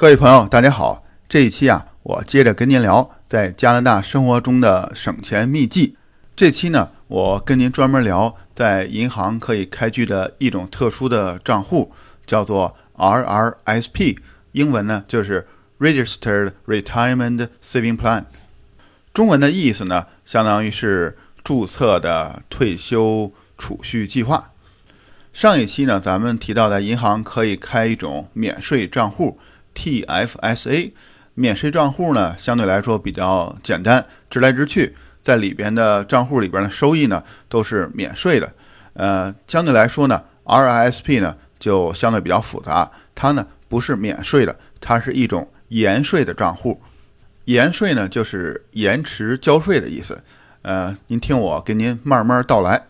各位朋友，大家好。这一期啊，我接着跟您聊在加拿大生活中的省钱秘籍。这期呢，我跟您专门聊在银行可以开具的一种特殊的账户，叫做 RRSP，英文呢就是 Registered Retirement Saving Plan。中文的意思呢，相当于是注册的退休储蓄计划。上一期呢，咱们提到在银行可以开一种免税账户。TFSA 免税账户呢，相对来说比较简单，直来直去，在里边的账户里边的收益呢都是免税的。呃，相对来说呢，RISP 呢就相对比较复杂，它呢不是免税的，它是一种延税的账户。延税呢就是延迟交税的意思。呃，您听我给您慢慢道来。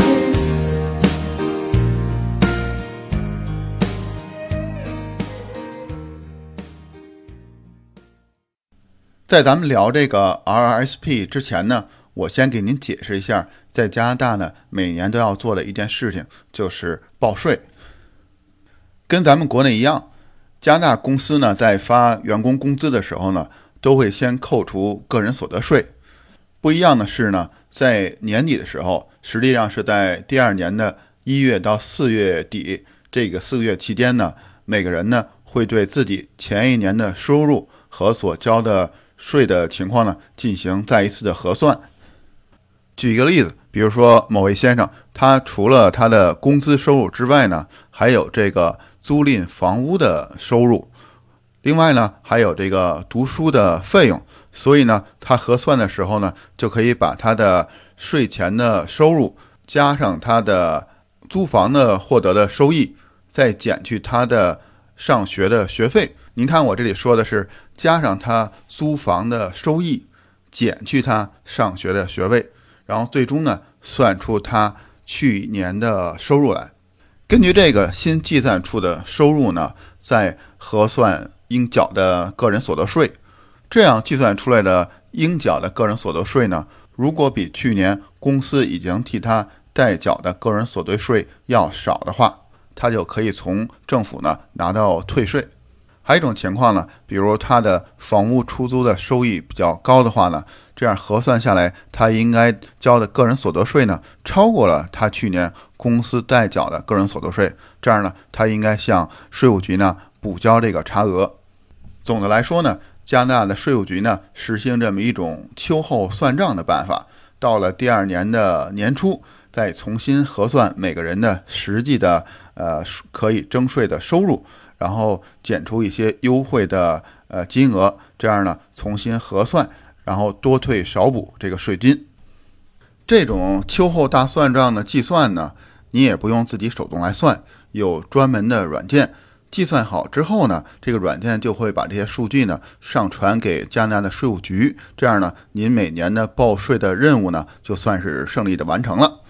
在咱们聊这个 RRSP 之前呢，我先给您解释一下，在加拿大呢，每年都要做的一件事情就是报税。跟咱们国内一样，加拿大公司呢在发员工工资的时候呢，都会先扣除个人所得税。不一样的是呢，在年底的时候，实际上是在第二年的一月到四月底这个四个月期间呢，每个人呢会对自己前一年的收入和所交的税的情况呢，进行再一次的核算。举一个例子，比如说某位先生，他除了他的工资收入之外呢，还有这个租赁房屋的收入，另外呢，还有这个读书的费用。所以呢，他核算的时候呢，就可以把他的税前的收入加上他的租房的获得的收益，再减去他的上学的学费。您看，我这里说的是。加上他租房的收益，减去他上学的学费，然后最终呢算出他去年的收入来。根据这个新计算出的收入呢，再核算应缴的个人所得税。这样计算出来的应缴的个人所得税呢，如果比去年公司已经替他代缴的个人所得税要少的话，他就可以从政府呢拿到退税。还有一种情况呢，比如他的房屋出租的收益比较高的话呢，这样核算下来，他应该交的个人所得税呢，超过了他去年公司代缴的个人所得税，这样呢，他应该向税务局呢补交这个差额。总的来说呢，加拿大的税务局呢实行这么一种秋后算账的办法，到了第二年的年初，再重新核算每个人的实际的呃可以征税的收入。然后减除一些优惠的呃金额，这样呢重新核算，然后多退少补这个税金。这种秋后大算账的计算呢，你也不用自己手动来算，有专门的软件计算好之后呢，这个软件就会把这些数据呢上传给加拿大的税务局，这样呢您每年的报税的任务呢就算是胜利的完成了。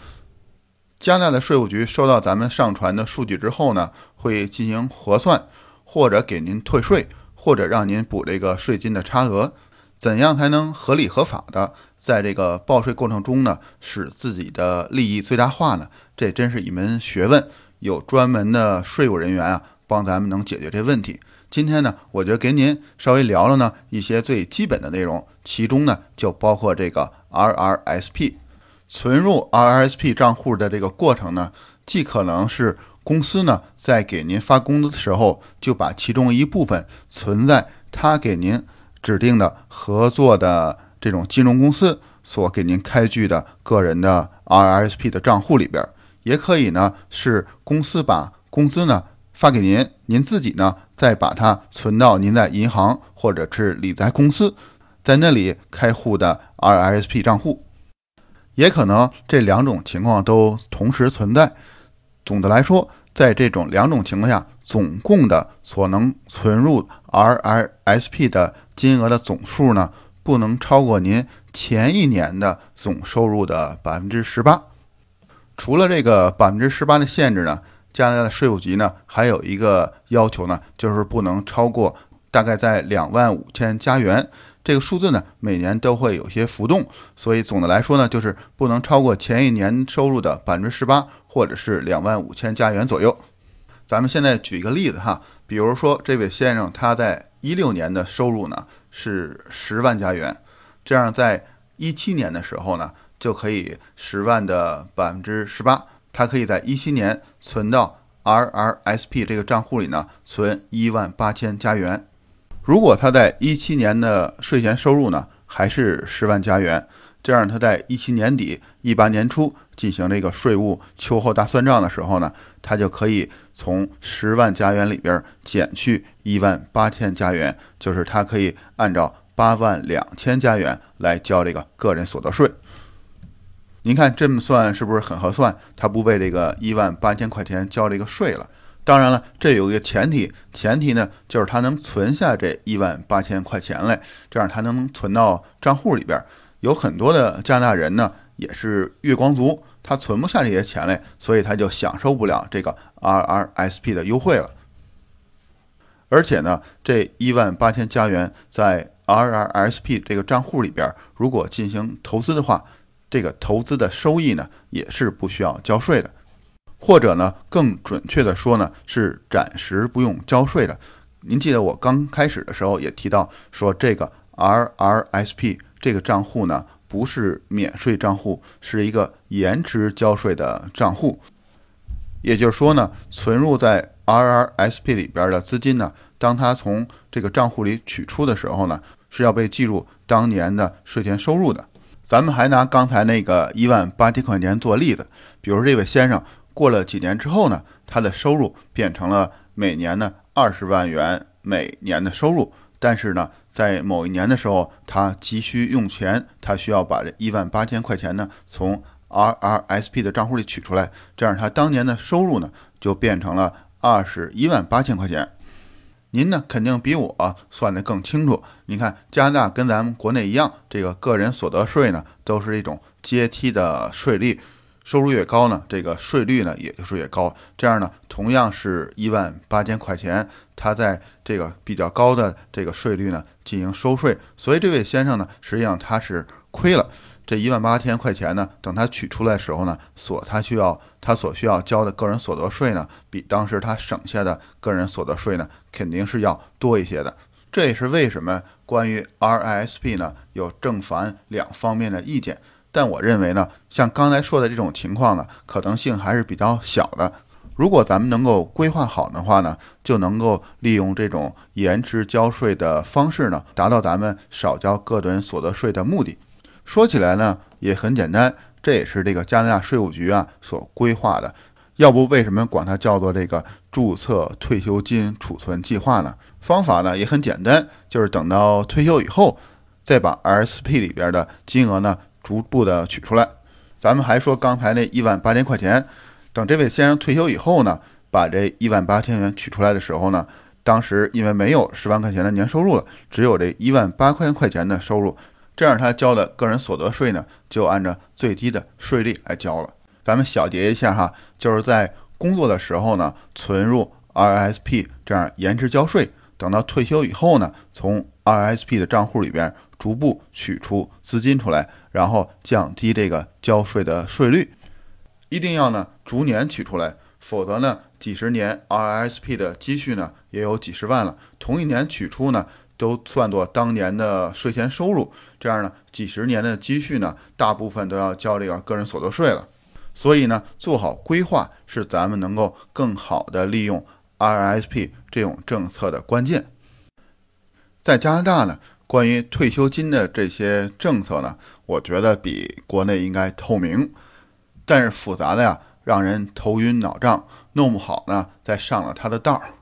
加拿大的税务局收到咱们上传的数据之后呢，会进行核算，或者给您退税，或者让您补这个税金的差额。怎样才能合理合法的在这个报税过程中呢，使自己的利益最大化呢？这真是一门学问，有专门的税务人员啊，帮咱们能解决这问题。今天呢，我就给您稍微聊了呢一些最基本的内容，其中呢就包括这个 RRSP。存入 RSP 账户的这个过程呢，既可能是公司呢在给您发工资的时候，就把其中一部分存在他给您指定的合作的这种金融公司所给您开具的个人的 RSP 的账户里边，也可以呢是公司把工资呢发给您，您自己呢再把它存到您在银行或者是理财公司，在那里开户的 RSP 账户。也可能这两种情况都同时存在。总的来说，在这种两种情况下总共的所能存入 RRSP 的金额的总数呢，不能超过您前一年的总收入的百分之十八。除了这个百分之十八的限制呢，加拿大的税务局呢还有一个要求呢，就是不能超过大概在两万五千加元。这个数字呢，每年都会有些浮动，所以总的来说呢，就是不能超过前一年收入的百分之十八，或者是两万五千加元左右。咱们现在举一个例子哈，比如说这位先生他在一六年的收入呢是十万加元，这样在一七年的时候呢，就可以十万的百分之十八，他可以在一七年存到 RRSP 这个账户里呢，存一万八千加元。如果他在一七年的税前收入呢还是十万加元，这样他在一七年底、一八年初进行这个税务秋后大算账的时候呢，他就可以从十万加元里边减去一万八千加元，就是他可以按照八万两千加元来交这个个人所得税。您看这么算是不是很合算？他不为这个一万八千块钱交这个税了。当然了，这有一个前提，前提呢就是他能存下这一万八千块钱来，这样他能存到账户里边。有很多的加拿大人呢也是月光族，他存不下这些钱来，所以他就享受不了这个 RRSP 的优惠了。而且呢，这一万八千加元在 RRSP 这个账户里边，如果进行投资的话，这个投资的收益呢也是不需要交税的。或者呢，更准确的说呢，是暂时不用交税的。您记得我刚开始的时候也提到说，这个 RRSP 这个账户呢，不是免税账户，是一个延迟交税的账户。也就是说呢，存入在 RRSP 里边的资金呢，当它从这个账户里取出的时候呢，是要被计入当年的税前收入的。咱们还拿刚才那个一万八千块钱做例子，比如这位先生。过了几年之后呢，他的收入变成了每年呢二十万元每年的收入。但是呢，在某一年的时候，他急需用钱，他需要把这一万八千块钱呢从 RRSP 的账户里取出来，这样他当年的收入呢就变成了二十一万八千块钱。您呢肯定比我算得更清楚。你看，加拿大跟咱们国内一样，这个个人所得税呢都是一种阶梯的税率。收入越高呢，这个税率呢也就是越高。这样呢，同样是一万八千块钱，他在这个比较高的这个税率呢进行收税，所以这位先生呢，实际上他是亏了这一万八千块钱呢。等他取出来的时候呢，所他需要他所需要交的个人所得税呢，比当时他省下的个人所得税呢，肯定是要多一些的。这也是为什么关于 RISP 呢有正反两方面的意见。但我认为呢，像刚才说的这种情况呢，可能性还是比较小的。如果咱们能够规划好的话呢，就能够利用这种延迟交税的方式呢，达到咱们少交个人所得税的目的。说起来呢，也很简单，这也是这个加拿大税务局啊所规划的。要不为什么管它叫做这个注册退休金储存计划呢？方法呢也很简单，就是等到退休以后，再把 RSP 里边的金额呢。逐步的取出来，咱们还说刚才那一万八千块钱，等这位先生退休以后呢，把这一万八千元取出来的时候呢，当时因为没有十万块钱的年收入了，只有这一万八千块钱的收入，这样他交的个人所得税呢，就按照最低的税率来交了。咱们小结一下哈，就是在工作的时候呢，存入 RSP，这样延迟交税，等到退休以后呢，从 RSP 的账户里边逐步取出资金出来。然后降低这个交税的税率，一定要呢逐年取出来，否则呢几十年 RSP 的积蓄呢也有几十万了，同一年取出呢都算作当年的税前收入，这样呢几十年的积蓄呢大部分都要交这个个人所得税了。所以呢做好规划是咱们能够更好的利用 RSP 这种政策的关键。在加拿大呢。关于退休金的这些政策呢，我觉得比国内应该透明，但是复杂的呀，让人头晕脑胀，弄不好呢，再上了他的道儿。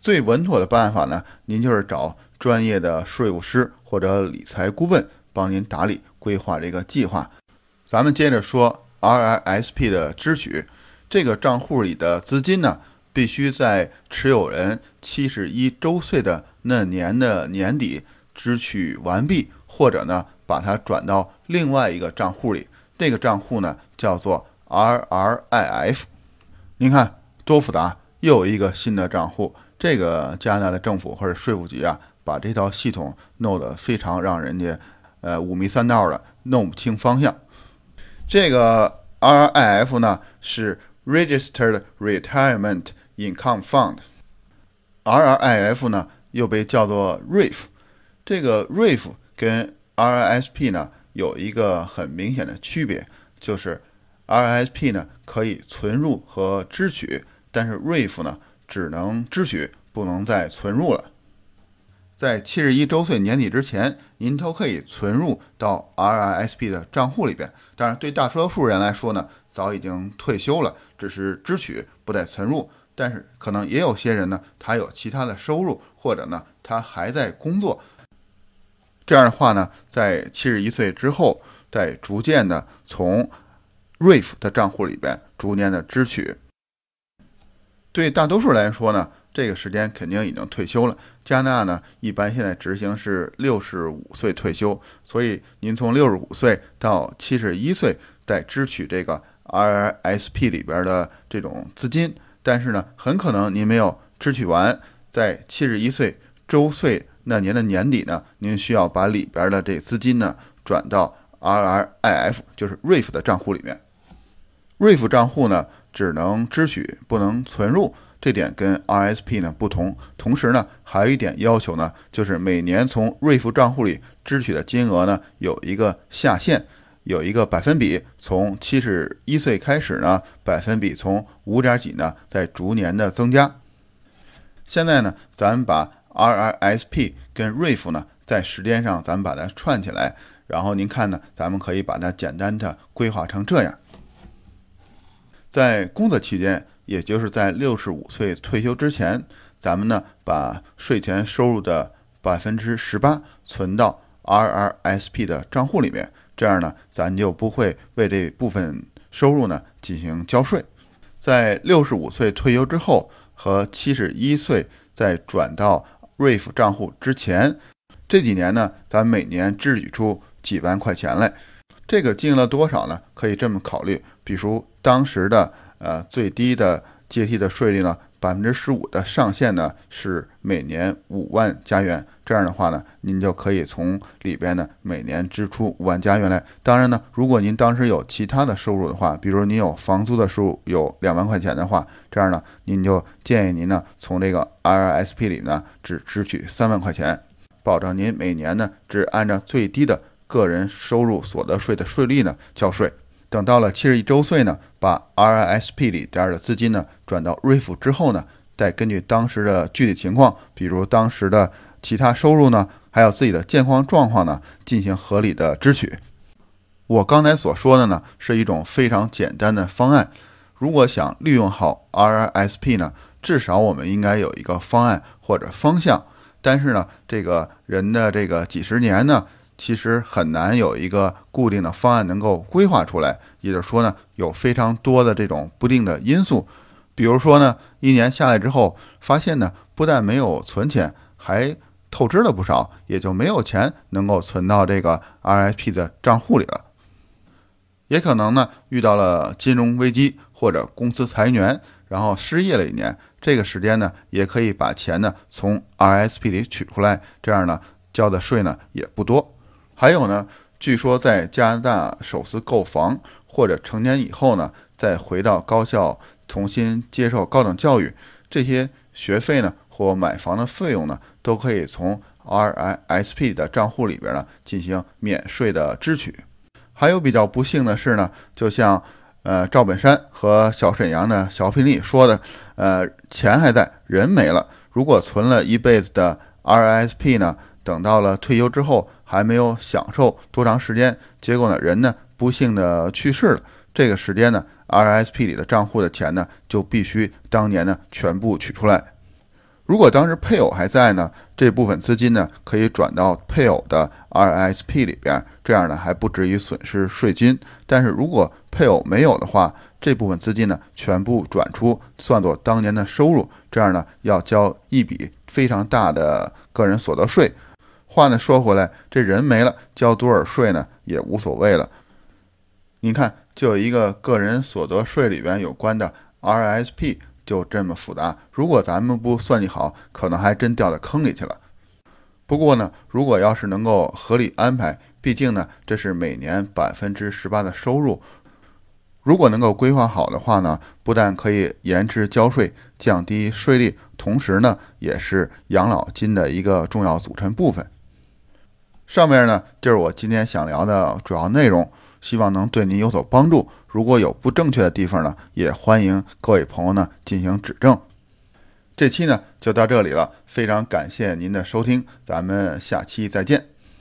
最稳妥的办法呢，您就是找专业的税务师或者理财顾问帮您打理规划这个计划。咱们接着说 RISP 的支取，这个账户里的资金呢，必须在持有人七十一周岁的那年的年底支取完毕，或者呢把它转到另外一个账户里。这个账户呢叫做 RRIF。您看多复杂，又有一个新的账户。这个加拿大的政府或者税务局啊，把这套系统弄得非常让人家呃五迷三道的，弄不清方向。这个 RRIF 呢是 Registered Retirement Income Fund，RRIF 呢又被叫做 RIF。这个 RIF 跟 RRSP 呢有一个很明显的区别，就是 RRSP 呢可以存入和支取，但是 RIF 呢只能支取，不能再存入了。在七十一周岁年底之前，您都可以存入到 RRSP 的账户里边。当然，对大多数人来说呢，早已经退休了，只是支取不再存入。但是，可能也有些人呢，他有其他的收入，或者呢，他还在工作。这样的话呢，在七十一岁之后，再逐渐的从 RIF 的账户里边逐年的支取。对大多数来说呢。这个时间肯定已经退休了。加拿大呢，一般现在执行是六十五岁退休，所以您从六十五岁到七十一岁再支取这个 RSP 里边的这种资金，但是呢，很可能您没有支取完，在七十一岁周岁那年的年底呢，您需要把里边的这资金呢转到 RRIF，就是 RIF 的账户里面。RIF 账户呢，只能支取，不能存入。这点跟 RSP 呢不同，同时呢还有一点要求呢，就是每年从瑞福账户里支取的金额呢有一个下限，有一个百分比，从七十一岁开始呢，百分比从五点几呢在逐年的增加。现在呢，咱们把 RRSP 跟瑞福呢在时间上咱们把它串起来，然后您看呢，咱们可以把它简单的规划成这样，在工作期间。也就是在六十五岁退休之前，咱们呢把税前收入的百分之十八存到 RRSP 的账户里面，这样呢咱就不会为这部分收入呢进行交税。在六十五岁退休之后和七十一岁再转到 RIF 账户之前，这几年呢，咱每年支取出几万块钱来，这个金额多少呢？可以这么考虑，比如当时的。呃，最低的阶梯的税率呢，百分之十五的上限呢是每年五万加元。这样的话呢，您就可以从里边呢每年支出五万加元来。当然呢，如果您当时有其他的收入的话，比如您有房租的收入有两万块钱的话，这样呢，您就建议您呢从这个 RSP 里呢只支取三万块钱，保证您每年呢只按照最低的个人收入所得税的税率呢交税。等到了七十一周岁呢，把 RSP 里边的资金呢转到 RIF 之后呢，再根据当时的具体情况，比如当时的其他收入呢，还有自己的健康状况呢，进行合理的支取。我刚才所说的呢，是一种非常简单的方案。如果想利用好 RISP 呢，至少我们应该有一个方案或者方向。但是呢，这个人的这个几十年呢。其实很难有一个固定的方案能够规划出来，也就是说呢，有非常多的这种不定的因素。比如说呢，一年下来之后，发现呢，不但没有存钱，还透支了不少，也就没有钱能够存到这个 RIP 的账户里了。也可能呢，遇到了金融危机或者公司裁员，然后失业了一年，这个时间呢，也可以把钱呢从 RSP 里取出来，这样呢，交的税呢也不多。还有呢，据说在加拿大首次购房或者成年以后呢，再回到高校重新接受高等教育，这些学费呢或买房的费用呢，都可以从 RISP 的账户里边呢进行免税的支取。还有比较不幸的是呢，就像呃赵本山和小沈阳的小品里说的，呃钱还在，人没了。如果存了一辈子的 RISP 呢？等到了退休之后，还没有享受多长时间，结果呢，人呢不幸的去世了。这个时间呢，RSP 里的账户的钱呢，就必须当年呢全部取出来。如果当时配偶还在呢，这部分资金呢可以转到配偶的 RSP 里边，这样呢还不至于损失税金。但是如果配偶没有的话，这部分资金呢全部转出，算作当年的收入，这样呢要交一笔非常大的个人所得税。话呢说回来，这人没了，交多少税呢也无所谓了。你看，就一个个人所得税里边有关的 RSP，就这么复杂。如果咱们不算计好，可能还真掉到坑里去了。不过呢，如果要是能够合理安排，毕竟呢，这是每年百分之十八的收入。如果能够规划好的话呢，不但可以延迟交税，降低税率，同时呢，也是养老金的一个重要组成部分。上面呢，就是我今天想聊的主要内容，希望能对您有所帮助。如果有不正确的地方呢，也欢迎各位朋友呢进行指正。这期呢就到这里了，非常感谢您的收听，咱们下期再见。